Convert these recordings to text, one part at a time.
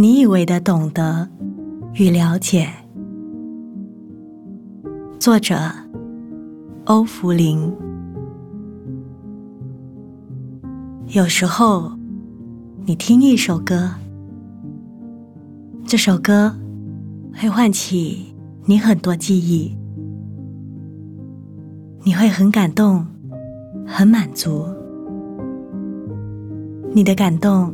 你以为的懂得与了解。作者：欧福林。有时候，你听一首歌，这首歌会唤起你很多记忆，你会很感动，很满足。你的感动，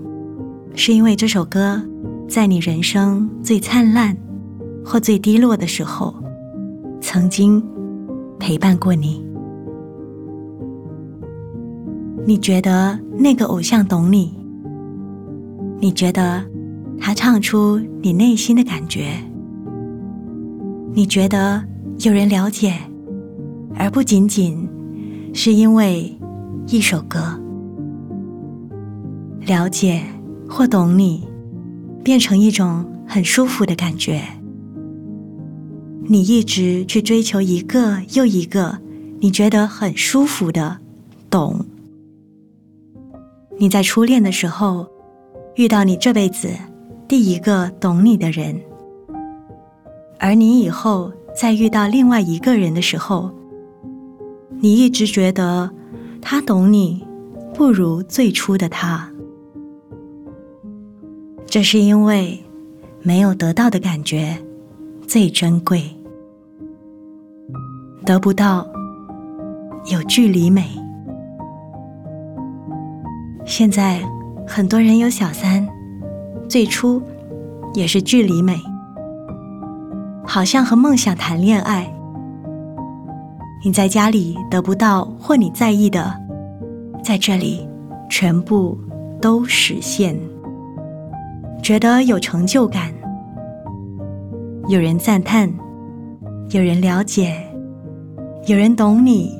是因为这首歌在你人生最灿烂或最低落的时候，曾经陪伴过你。你觉得那个偶像懂你，你觉得他唱出你内心的感觉，你觉得有人了解，而不仅仅是因为一首歌。了解或懂你，变成一种很舒服的感觉。你一直去追求一个又一个你觉得很舒服的懂。你在初恋的时候遇到你这辈子第一个懂你的人，而你以后再遇到另外一个人的时候，你一直觉得他懂你不如最初的他。这是因为没有得到的感觉最珍贵，得不到有距离美。现在很多人有小三，最初也是距离美，好像和梦想谈恋爱。你在家里得不到或你在意的，在这里全部都实现。觉得有成就感，有人赞叹，有人了解，有人懂你，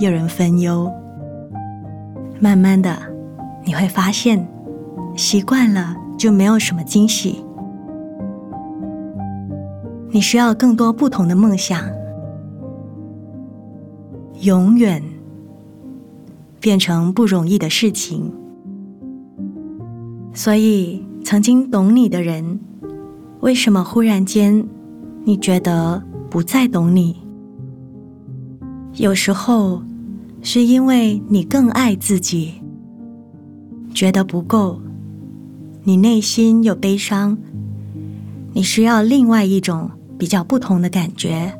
有人分忧。慢慢的，你会发现，习惯了就没有什么惊喜。你需要更多不同的梦想，永远变成不容易的事情，所以。曾经懂你的人，为什么忽然间你觉得不再懂你？有时候是因为你更爱自己，觉得不够，你内心有悲伤，你需要另外一种比较不同的感觉，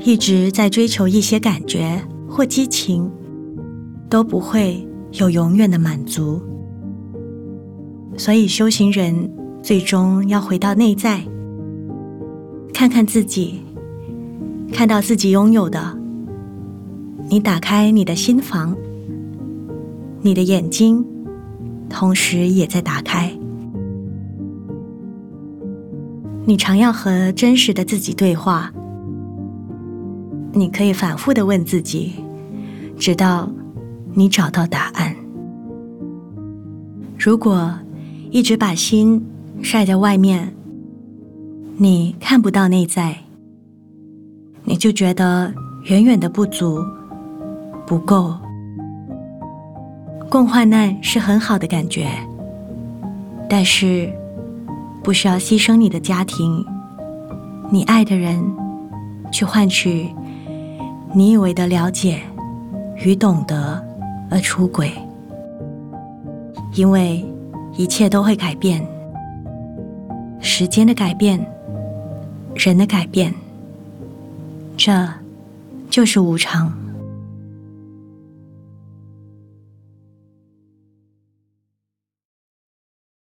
一直在追求一些感觉或激情，都不会有永远的满足。所以，修行人最终要回到内在，看看自己，看到自己拥有的。你打开你的心房，你的眼睛，同时也在打开。你常要和真实的自己对话，你可以反复的问自己，直到你找到答案。如果一直把心晒在外面，你看不到内在，你就觉得远远的不足、不够。共患难是很好的感觉，但是不需要牺牲你的家庭、你爱的人，去换取你以为的了解与懂得而出轨，因为。一切都会改变，时间的改变，人的改变，这就是无常。